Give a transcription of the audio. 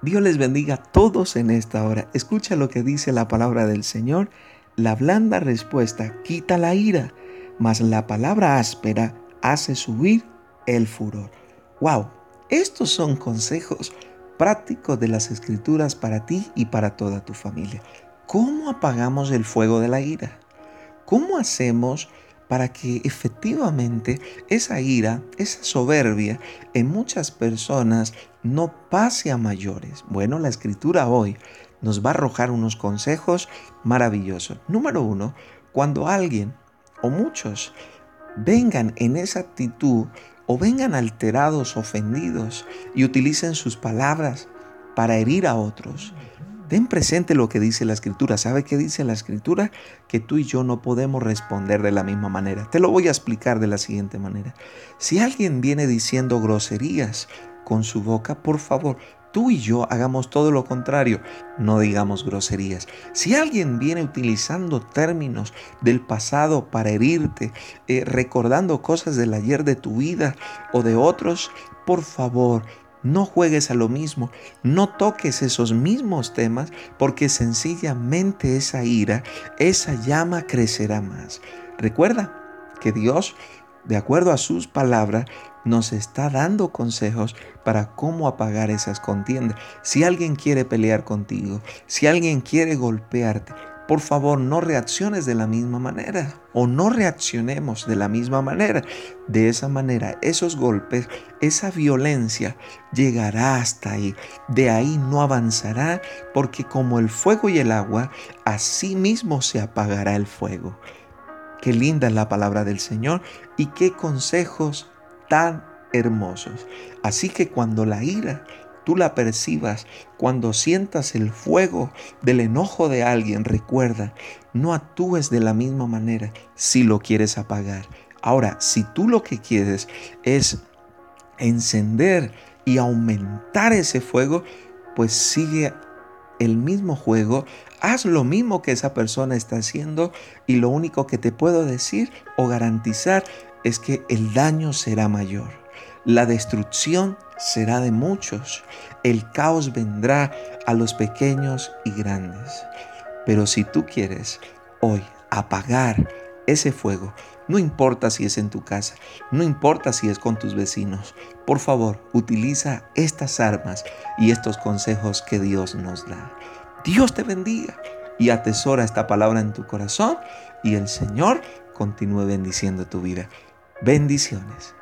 Dios les bendiga a todos en esta hora. Escucha lo que dice la palabra del Señor. La blanda respuesta quita la ira, mas la palabra áspera hace subir el furor. ¡Wow! Estos son consejos prácticos de las escrituras para ti y para toda tu familia. ¿Cómo apagamos el fuego de la ira? ¿Cómo hacemos para que efectivamente esa ira, esa soberbia en muchas personas no pase a mayores. Bueno, la escritura hoy nos va a arrojar unos consejos maravillosos. Número uno, cuando alguien o muchos vengan en esa actitud o vengan alterados, ofendidos y utilicen sus palabras para herir a otros, Ten presente lo que dice la escritura. ¿Sabe qué dice la escritura? Que tú y yo no podemos responder de la misma manera. Te lo voy a explicar de la siguiente manera. Si alguien viene diciendo groserías con su boca, por favor, tú y yo hagamos todo lo contrario. No digamos groserías. Si alguien viene utilizando términos del pasado para herirte, eh, recordando cosas del ayer de tu vida o de otros, por favor, no juegues a lo mismo, no toques esos mismos temas, porque sencillamente esa ira, esa llama crecerá más. Recuerda que Dios, de acuerdo a sus palabras, nos está dando consejos para cómo apagar esas contiendas. Si alguien quiere pelear contigo, si alguien quiere golpearte, por favor no reacciones de la misma manera o no reaccionemos de la misma manera. De esa manera, esos golpes, esa violencia llegará hasta ahí. De ahí no avanzará porque como el fuego y el agua, así mismo se apagará el fuego. Qué linda es la palabra del Señor y qué consejos tan hermosos. Así que cuando la ira tú la percibas, cuando sientas el fuego del enojo de alguien, recuerda, no actúes de la misma manera si lo quieres apagar. Ahora, si tú lo que quieres es encender y aumentar ese fuego, pues sigue el mismo juego, haz lo mismo que esa persona está haciendo y lo único que te puedo decir o garantizar es que el daño será mayor. La destrucción será de muchos. El caos vendrá a los pequeños y grandes. Pero si tú quieres hoy apagar ese fuego, no importa si es en tu casa, no importa si es con tus vecinos, por favor, utiliza estas armas y estos consejos que Dios nos da. Dios te bendiga y atesora esta palabra en tu corazón y el Señor continúe bendiciendo tu vida. Bendiciones.